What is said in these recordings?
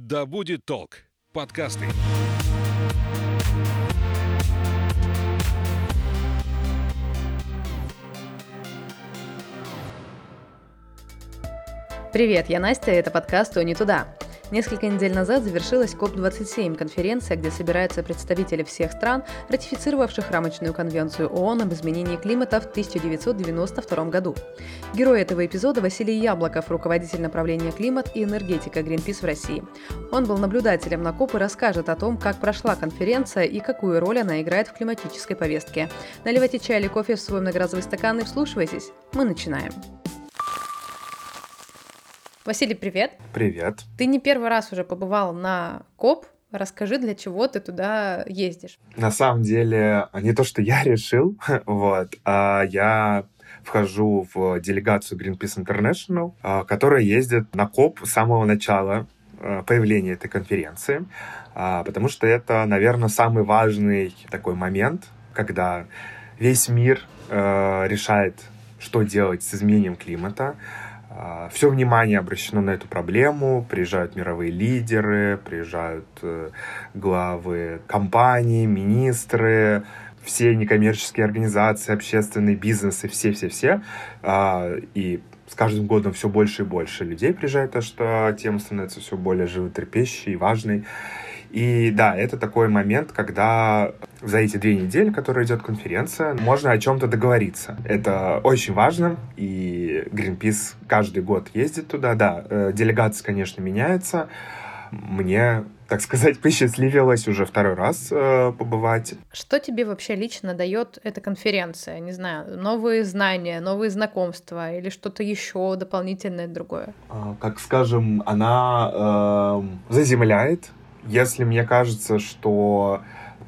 Да будет толк. Подкасты. Привет, я Настя, это подкаст «То не туда». Несколько недель назад завершилась КОП-27, конференция, где собираются представители всех стран, ратифицировавших рамочную конвенцию ООН об изменении климата в 1992 году. Герой этого эпизода Василий Яблоков, руководитель направления климат и энергетика Greenpeace в России. Он был наблюдателем на КОП и расскажет о том, как прошла конференция и какую роль она играет в климатической повестке. Наливайте чай или кофе в свой многоразовый стакан и вслушивайтесь. Мы начинаем. Василий, привет. Привет. Ты не первый раз уже побывал на КОП. Расскажи, для чего ты туда ездишь? На самом деле, не то, что я решил, вот, а я вхожу в делегацию Greenpeace International, а, которая ездит на КОП с самого начала а, появления этой конференции, а, потому что это, наверное, самый важный такой момент, когда весь мир решает, что делать с изменением климата, Все внимание обращено на эту проблему. Приезжают мировые лидеры, приезжают э, главы компаний, министры, все некоммерческие организации, общественные бизнесы, все-все-все. А, и с каждым годом все больше и больше людей приезжает, то что тема становится все более животрепещущей и важной. И да, это такой момент, когда за эти две недели, которые идет конференция, можно о чем-то договориться. Это очень важно, и Greenpeace каждый год ездит туда. Да, э, делегация, конечно, меняется. Мне так сказать, посчастливилось уже второй раз э, побывать. Что тебе вообще лично дает эта конференция? Не знаю, новые знания, новые знакомства или что-то еще дополнительное другое? Э, как скажем, она э, заземляет если мне кажется, что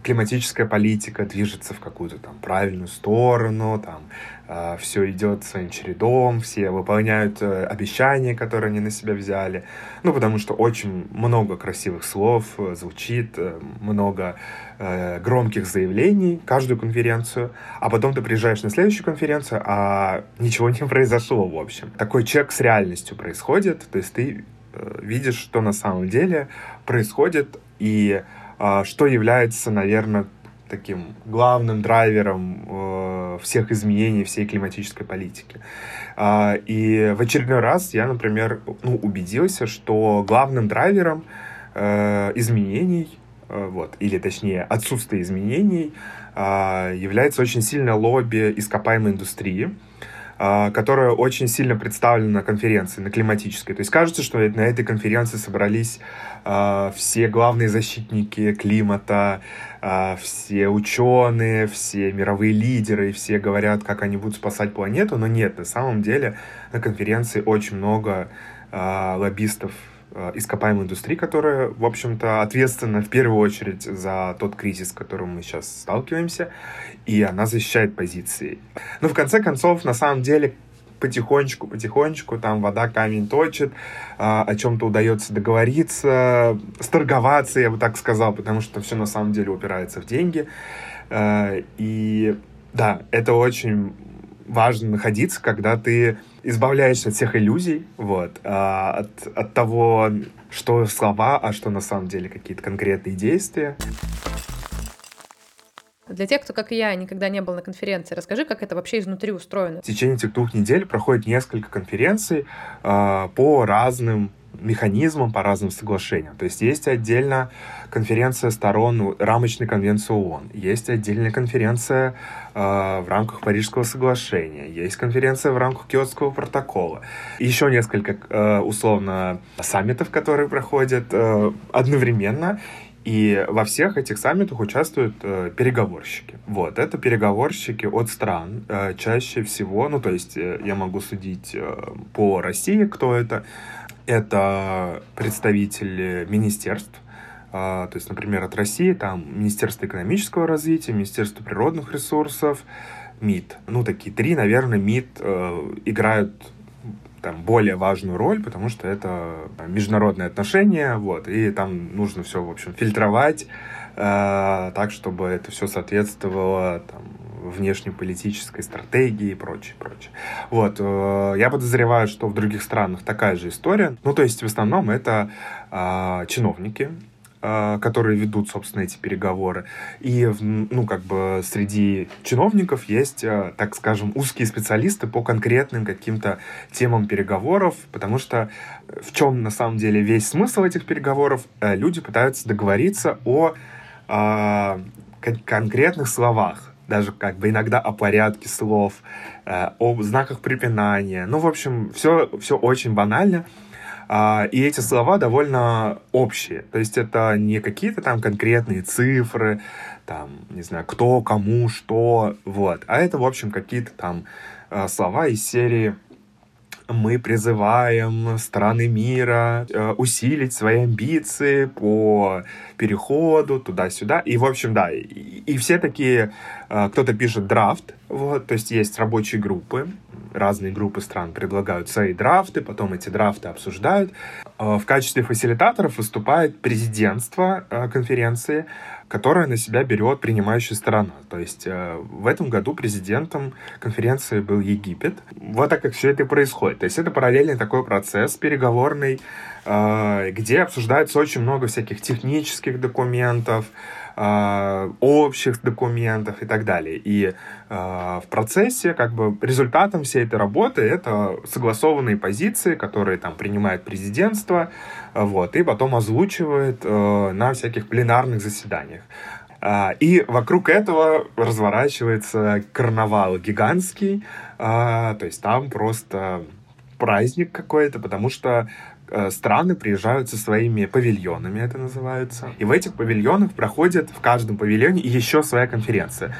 климатическая политика движется в какую-то там правильную сторону, там э, все идет своим чередом, все выполняют э, обещания, которые они на себя взяли. Ну, потому что очень много красивых слов э, звучит, э, много э, громких заявлений каждую конференцию, а потом ты приезжаешь на следующую конференцию, а ничего не произошло, в общем. Такой чек с реальностью происходит, то есть ты Э, видишь, что на самом деле происходит и что является, наверное, таким главным драйвером э, всех изменений всей климатической политики. Э, и в очередной раз я, например, ну, убедился, что главным драйвером э, изменений, э, вот, или точнее отсутствие изменений, э, является очень сильное лобби ископаемой индустрии, а, которая очень сильно представлена на конференции, на климатической. То есть кажется, что на этой конференции собрались э, все главные защитники климата, э, все ученые, все мировые лидеры, все говорят, как они будут спасать планету, но нет, на самом деле на конференции очень много лоббистов ископаемой индустрии, которая, в общем-то, ответственна в первую очередь за тот кризис, с которым мы сейчас сталкиваемся, и она защищает позиции. Но в конце концов, на самом деле, потихонечку, потихонечку, там вода камень точит, а, о чем-то удается договориться, сторговаться, я бы так сказал, потому что все на самом деле упирается в деньги. Э, и да, это очень важно находиться, когда ты избавляешься от всех иллюзий, вот, а, от, от того, что слова, а что на самом деле какие-то конкретные действия. Для тех, кто, как и я, никогда не был на конференции, расскажи, как это вообще изнутри устроено. В течение этих двух недель проходит несколько конференций э, по разным механизмам, по разным соглашениям. То есть есть отдельно конференция сторон рамочной конвенции ООН, есть отдельная конференция э, в рамках Парижского соглашения, есть конференция в рамках Киотского протокола, еще несколько э, условно саммитов, которые проходят э, одновременно. И во всех этих саммитах участвуют э, переговорщики. Вот, это переговорщики от стран. Э, чаще всего, ну, то есть э, я могу судить э, по России, кто это. Это представители министерств, а, то есть, например, от России там Министерство экономического развития, Министерство природных ресурсов, МИД. Ну, такие три, наверное, МИД э, играют там более важную роль, потому что это международные отношения, вот, и там нужно все, в общем, фильтровать, э, так, чтобы это все соответствовало там, внешнеполитической стратегии и прочее, прочее. Вот, э, я подозреваю, что в других странах такая же история. Ну, то есть, в основном это э, чиновники, которые ведут, собственно, эти переговоры. И, ну, как бы среди чиновников есть, а, так скажем, узкие специалисты по конкретным каким-то темам переговоров, потому что э, в чем на самом деле весь смысл этих переговоров? Э, люди пытаются договориться о, о конкретных словах, даже как бы иногда о порядке слов, э, о знаках препинания. Ну, в общем, все, все очень банально. А, и эти слова довольно общие. То есть это не какие-то там конкретные цифры, там, не знаю, кто, кому, что, вот. А это, в общем, какие-то там а, слова из серии мы призываем страны мира э, усилить свои амбиции по переходу туда-сюда. И, в общем, да, и, и все такие, э, кто-то пишет драфт, вот, то есть есть рабочие группы, разные группы стран предлагают свои драфты, потом эти драфты обсуждают. Э, в качестве фасилитаторов выступает президентство конференции, которое на себя берет принимающая сторона. То есть э, в этом году президентом конференции был Египет. Вот так как все это происходит. То есть это параллельный такой процесс переговорный, где обсуждается очень много всяких технических документов, э, общих документов и так далее. И э, в процессе, как бы, результатом всей этой работы это согласованные позиции, которые там принимает президентство, вот, и потом озвучивает э, на всяких пленарных заседаниях. И вокруг этого разворачивается карнавал гигантский, то есть там просто праздник какой-то, потому что Э, страны приезжают со своими павильонами, это называется. И в этих павильонах проходит в каждом павильоне еще своя конференция.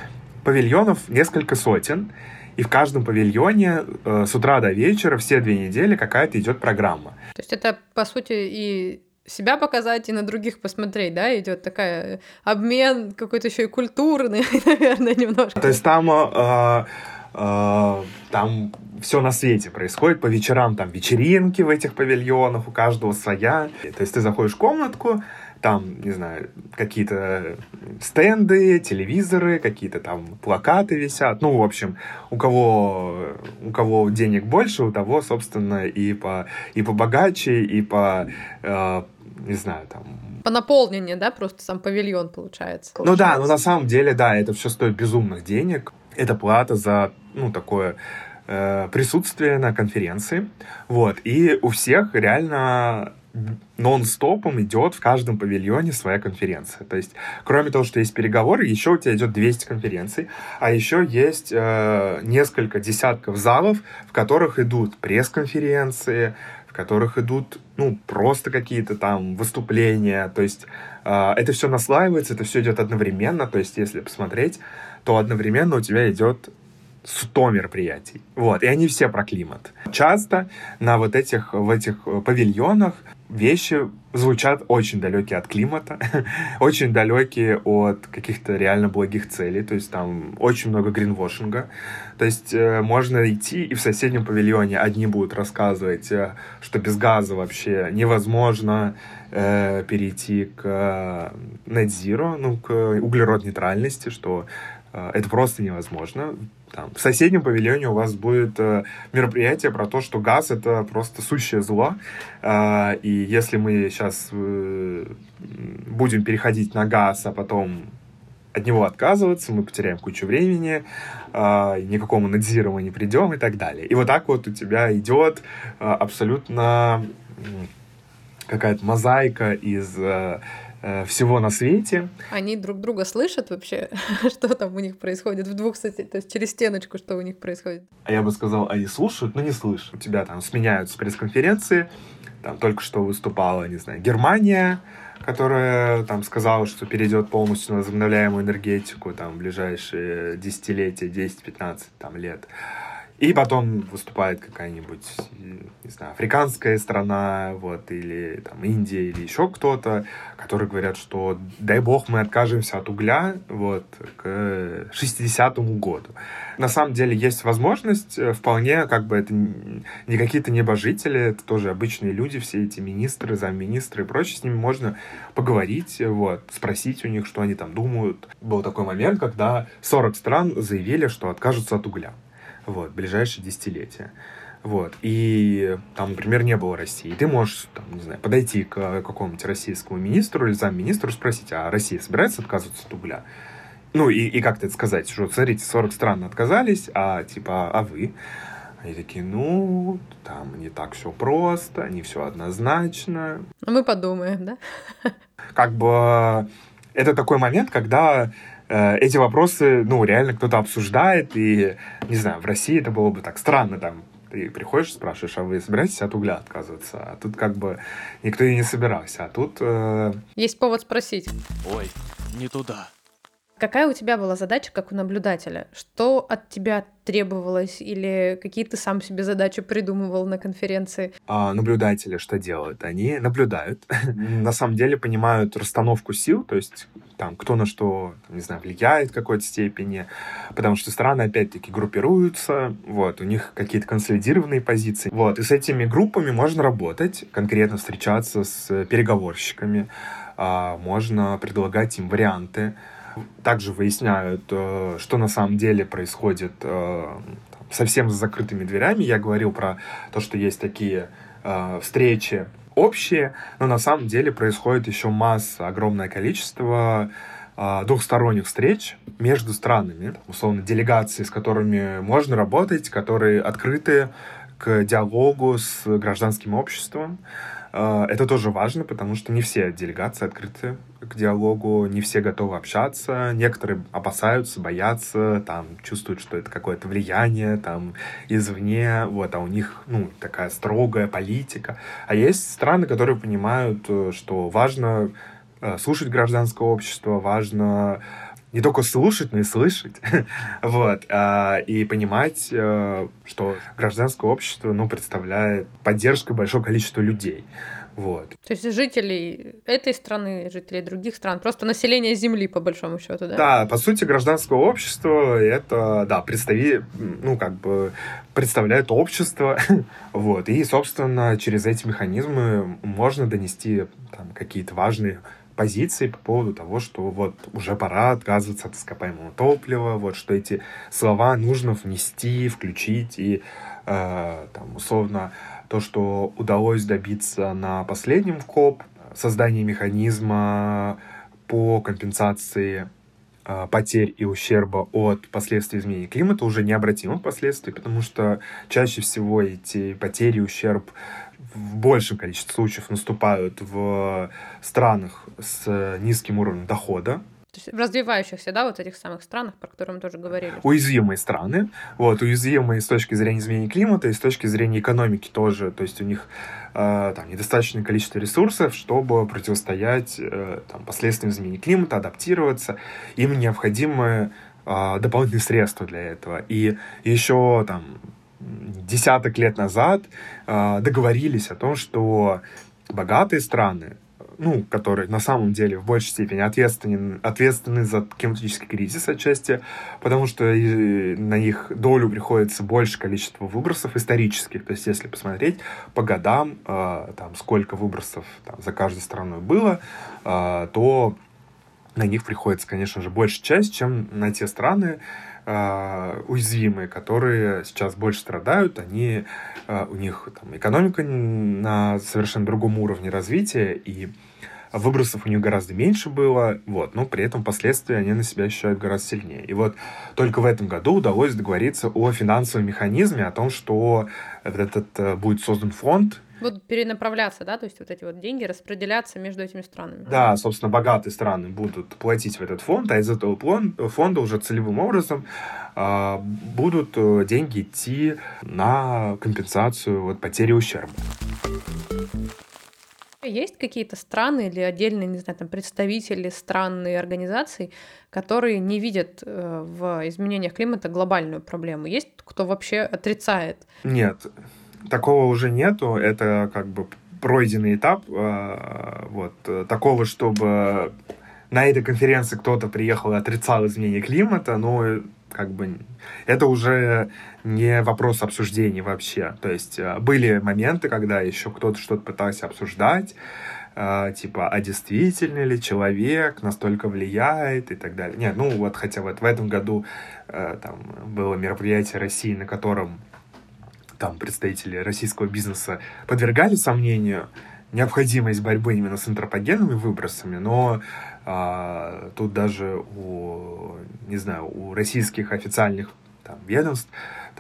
Павильонов несколько сотен, и в каждом павильоне э, с утра до вечера все две недели какая-то идет программа. То есть это, по сути, и себя показать и на других посмотреть, да, идет такая обмен какой-то еще и культурный, наверное, немножко. То есть там э, э, там все на свете происходит. По вечерам там вечеринки в этих павильонах, у каждого своя. То есть ты заходишь в комнатку, там, не знаю, какие-то стенды, телевизоры, какие-то там плакаты висят. Ну, в общем, у кого, у кого денег больше, у того, собственно, и по, и по богаче, и по, э, не знаю, там, по наполнению, да, просто сам павильон получается. Ну да, но на самом деле, да, это все стоит безумных денег. Это плата за, ну, такое э, присутствие на конференции. Вот. И у всех реально нон-стопом идет в каждом павильоне своя конференция. То есть, кроме того, что есть переговоры, еще у тебя идет 200 конференций, а еще есть э, несколько десятков залов, в которых идут пресс-конференции, в которых идут, ну, просто какие-то там выступления. То есть, э, это все наслаивается, это все идет одновременно. То есть, если посмотреть, то одновременно у тебя идет 100 мероприятий. Вот, и они все про климат. Часто на вот этих, в этих павильонах вещи звучат очень далекие от климата, очень далекие от каких-то реально благих целей, то есть там очень много гринвошинга. То есть э, можно идти, и в соседнем павильоне одни будут рассказывать, э, что без газа вообще невозможно э, перейти к э, net zero, ну, к углерод нейтральности, что э, это просто невозможно там, в соседнем павильоне у вас будет э, мероприятие про то, что газ это просто сущее зло. Э, и если мы сейчас э, будем переходить на газ, а потом от него отказываться, мы потеряем кучу времени, э, никакому надзированию не придем и так далее. И вот так вот у тебя идет э, абсолютно какая-то мозаика из Э, всего на свете. Они друг друга слышат вообще, что там у них происходит в двух соседях, то есть через стеночку, что у них происходит? А я бы сказал, они слушают, но не слышат. У тебя там сменяются пресс-конференции, там только что выступала, не знаю, Германия, которая там сказала, что перейдет полностью на возобновляемую энергетику там в ближайшие десятилетия, 10-15 там лет. И потом выступает какая-нибудь, не знаю, африканская страна, вот, или там Индия, или еще кто-то, которые говорят, что дай бог мы откажемся от угля, вот, к 60-му году. На самом деле есть возможность, э, вполне, как бы это не какие-то небожители, это тоже обычные люди, все эти министры, замминистры и прочее, с ними можно поговорить, вот, спросить у них, что они там думают. Был такой момент, когда 40 стран заявили, что откажутся от угля вот, ближайшие десятилетия. Вот. И там, например, не было России. И ты можешь, там, не знаю, подойти к какому-нибудь российскому министру или замминистру спросить, а Россия собирается отказываться от угля? Ну, и, и как-то это сказать, что, смотрите, 40 стран отказались, а, типа, а вы? Они такие, ну, там не так все просто, не все однозначно. А мы подумаем, да? Как бы это такой момент, когда Э, эти вопросы, ну, реально кто-то обсуждает, и, не знаю, в России это было бы так странно, там, ты приходишь, спрашиваешь, а вы собираетесь от угля отказываться? А тут как бы никто и не собирался, а тут... Э... Есть повод спросить. Ой, не туда. Какая у тебя была задача как у наблюдателя? Что от тебя требовалось или какие ты сам себе задачи придумывал на конференции? А наблюдатели что делают? Они наблюдают, на самом деле понимают расстановку сил, то есть там кто на что, не знаю, влияет в какой-то степени, потому что страны опять-таки группируются, вот, у них какие-то консолидированные позиции, вот, и с этими группами можно работать, конкретно встречаться с переговорщиками, а, можно предлагать им варианты, также выясняют, э, что на самом деле происходит э, совсем с закрытыми дверями. Я говорил про то, что есть такие э, встречи общие, но на самом деле происходит еще масса, огромное количество двухсторонних встреч между странами, условно, делегации, с которыми можно работать, которые открыты к диалогу с гражданским обществом. А, это тоже важно, потому что не все делегации открыты к диалогу, не все готовы общаться, некоторые опасаются, боятся, там, чувствуют, что это какое-то влияние, там, извне, вот, а у них, ну, такая строгая политика. А есть страны, которые понимают, э, что важно э, слушать гражданское общество, важно не только слушать, но и слышать, вот, а, и понимать, а, что гражданское общество, ну, представляет поддержку большого количества людей, вот. То есть жителей этой страны, жителей других стран, просто население Земли, по большому счету, да? Да, по сути, гражданское общество это, да, представи, ну, как бы представляет общество, вот, и, собственно, через эти механизмы можно донести там какие-то важные позиции по поводу того, что вот уже пора отказываться от ископаемого топлива, вот что эти слова нужно внести, включить и э, там условно то, что удалось добиться на последнем КОП, создание механизма по компенсации э, потерь и ущерба от последствий изменения климата уже необратимых последствий, потому что чаще всего эти потери и ущерб в большем количестве случаев наступают в странах с низким уровнем дохода, то есть в развивающихся, да, вот этих самых странах, про которые мы тоже говорили. Уязвимые страны, вот, уязвимые с точки зрения изменения климата и с точки зрения экономики тоже, то есть у них э, там недостаточное количество ресурсов, чтобы противостоять э, там, последствиям изменения климата, адаптироваться, им необходимы э, дополнительные средства для этого. И еще там десяток лет назад э, договорились о том, что богатые страны, ну, которые на самом деле в большей степени ответственны, ответственны за климатический кризис отчасти, потому что на их долю приходится больше количество выбросов исторических. То есть, если посмотреть по годам, э, там, сколько выбросов там, за каждой страной было, э, то на них приходится, конечно же, больше часть, чем на те страны, э, уязвимые, которые сейчас больше страдают, они, э, у них там, экономика на совершенно другом уровне развития, и выбросов у них гораздо меньше было, вот, но при этом последствия они на себя ощущают гораздо сильнее. И вот только в этом году удалось договориться о финансовом механизме, о том, что этот э, будет создан фонд, Будут перенаправляться, да, то есть вот эти вот деньги распределяться между этими странами. Да, собственно, богатые страны будут платить в этот фонд, а из этого фонда уже целевым образом э, будут деньги идти на компенсацию вот, потери ущерба. Есть какие-то страны или отдельные, не знаю, там, представители стран и организаций, которые не видят э, в изменениях климата глобальную проблему? Есть кто вообще отрицает? Нет, такого уже нету. Это как бы пройденный этап. Э, вот такого, чтобы на этой конференции кто-то приехал и отрицал изменение климата, но как бы это уже не вопрос обсуждения вообще. То есть э, были моменты, когда еще кто-то что-то пытался обсуждать, э, типа, а действительно ли человек настолько влияет и так далее. Нет, ну вот хотя вот в этом году э, там было мероприятие России, на котором там представители российского бизнеса подвергали сомнению необходимость борьбы именно с антропогенными выбросами, но а, тут даже у, не знаю, у российских официальных там, ведомств,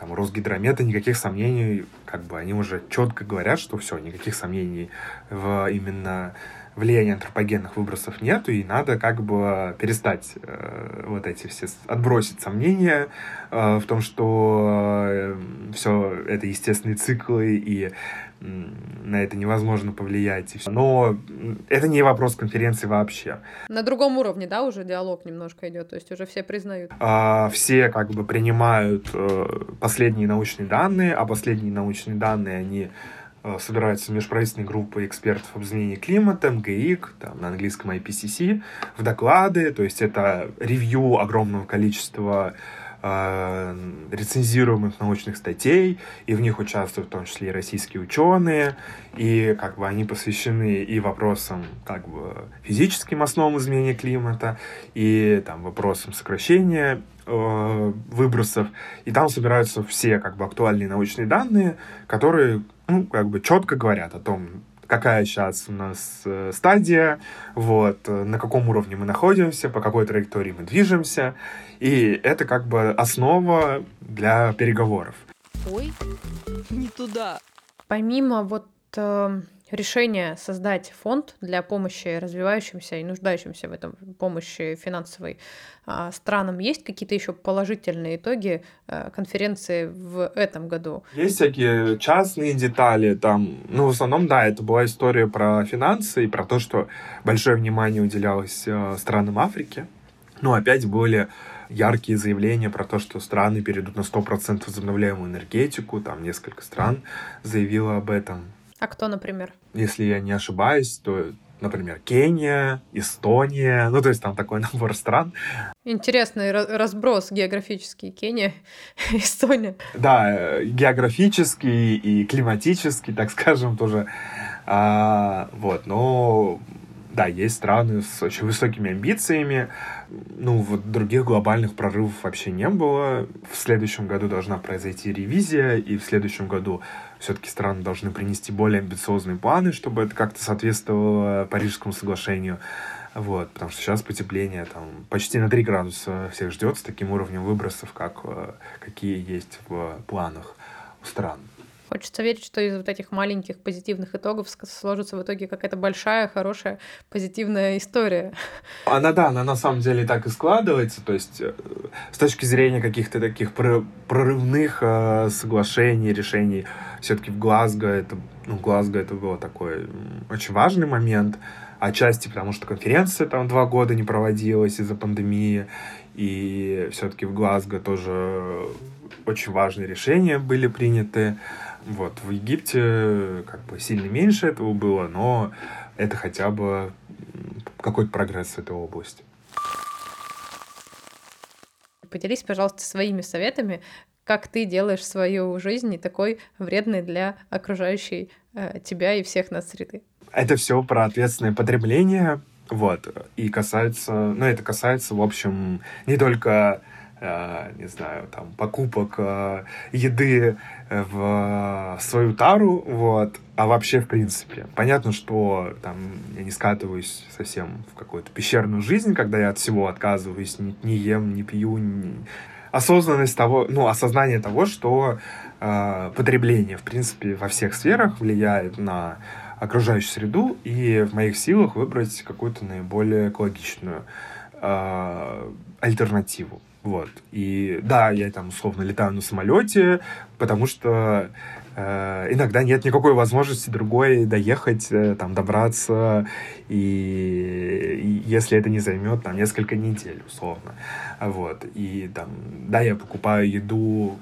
там, Росгидромета, никаких сомнений, как бы они уже четко говорят, что все, никаких сомнений в именно влияния антропогенных выбросов нету, и надо как бы перестать э, вот эти все, отбросить сомнения э, в том, что э, все это естественные циклы, и на это невозможно повлиять. Но это не вопрос конференции вообще. На другом уровне, да, уже диалог немножко идет, то есть уже все признают. А, все как бы принимают э, последние научные данные, а последние научные данные, они э, собираются межправительственной группой экспертов об изменении климата, МГИК, там, на английском IPCC, в доклады, то есть это ревью огромного количества рецензируемых научных статей, и в них участвуют в том числе и российские ученые, и как бы они посвящены и вопросам как бы физическим основам изменения климата, и там вопросам сокращения э, выбросов, и там собираются все как бы актуальные научные данные, которые ну, как бы четко говорят о том, какая сейчас у нас э, стадия, вот, э, на каком уровне мы находимся, по какой траектории мы движемся. И это как бы основа для переговоров. Ой, не туда. Помимо вот э, решение создать фонд для помощи развивающимся и нуждающимся в этом помощи финансовой а, странам. Есть какие-то еще положительные итоги а, конференции в этом году? Есть всякие частные детали там. Ну, в основном, да, это была история про финансы и про то, что большое внимание уделялось а, странам Африки. Ну, опять были яркие заявления про то, что страны перейдут на 100% возобновляемую энергетику. Там несколько стран заявило об этом. А кто, например? Если я не ошибаюсь, то, например, Кения, Эстония, ну, то есть там такой набор стран. Интересный разброс географический. Кения, Эстония. Да, географический и климатический, так скажем, тоже. А, вот, но да, есть страны с очень высокими амбициями. Ну, вот других глобальных прорывов вообще не было. В следующем году должна произойти ревизия, и в следующем году все-таки страны должны принести более амбициозные планы, чтобы это как-то соответствовало Парижскому соглашению. Вот, потому что сейчас потепление там почти на 3 градуса всех ждет с таким уровнем выбросов, как, э, какие есть в планах у стран. Хочется верить, что из вот этих маленьких позитивных итогов сложится в итоге какая-то большая, хорошая, позитивная история. Она, да, она на самом деле так и складывается. То есть э, с точки зрения каких-то таких прорывных э, соглашений, решений, все-таки в Глазго это, ну, Глазго это было такой очень важный момент. Отчасти потому, что конференция там два года не проводилась из-за пандемии, и все-таки в Глазго тоже очень важные решения были приняты. Вот, в Египте как бы сильно меньше этого было, но это хотя бы какой-то прогресс в этой области. Поделись, пожалуйста, своими советами, как ты делаешь свою жизнь не такой вредной для окружающей э, тебя и всех нас среды. Это все про ответственное потребление, вот, и касается, ну, это касается, в общем, не только Э, не знаю, там, покупок э, еды в свою тару, вот, а вообще, в принципе. Понятно, что там я не скатываюсь совсем в какую-то пещерную жизнь, когда я от всего отказываюсь, не, не ем, не пью, не... осознанность того, ну, осознание того, что э, потребление, в принципе, во всех сферах влияет на окружающую среду, и в моих силах выбрать какую-то наиболее экологичную э, альтернативу. Вот. И да, я там условно летаю на самолете, потому что э, иногда нет никакой возможности другой доехать, э, там, добраться, и, и если это не займет там несколько недель, условно. Вот. И там, да, я покупаю еду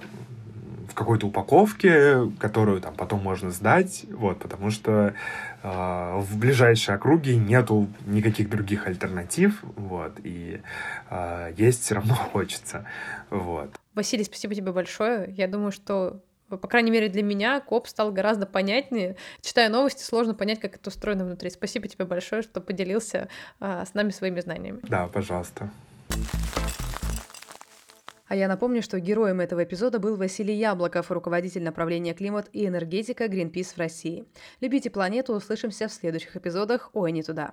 в какой-то упаковке, которую там потом можно сдать, вот, потому что в ближайшей округе нету никаких других альтернатив, вот, и э, есть все равно хочется, вот. Василий, спасибо тебе большое. Я думаю, что по крайней мере, для меня коп стал гораздо понятнее. Читая новости, сложно понять, как это устроено внутри. Спасибо тебе большое, что поделился а, с нами своими знаниями. Да, пожалуйста. А я напомню, что героем этого эпизода был Василий Яблоков, руководитель направления климат и энергетика Greenpeace в России. Любите планету, услышимся в следующих эпизодах «Ой, не туда».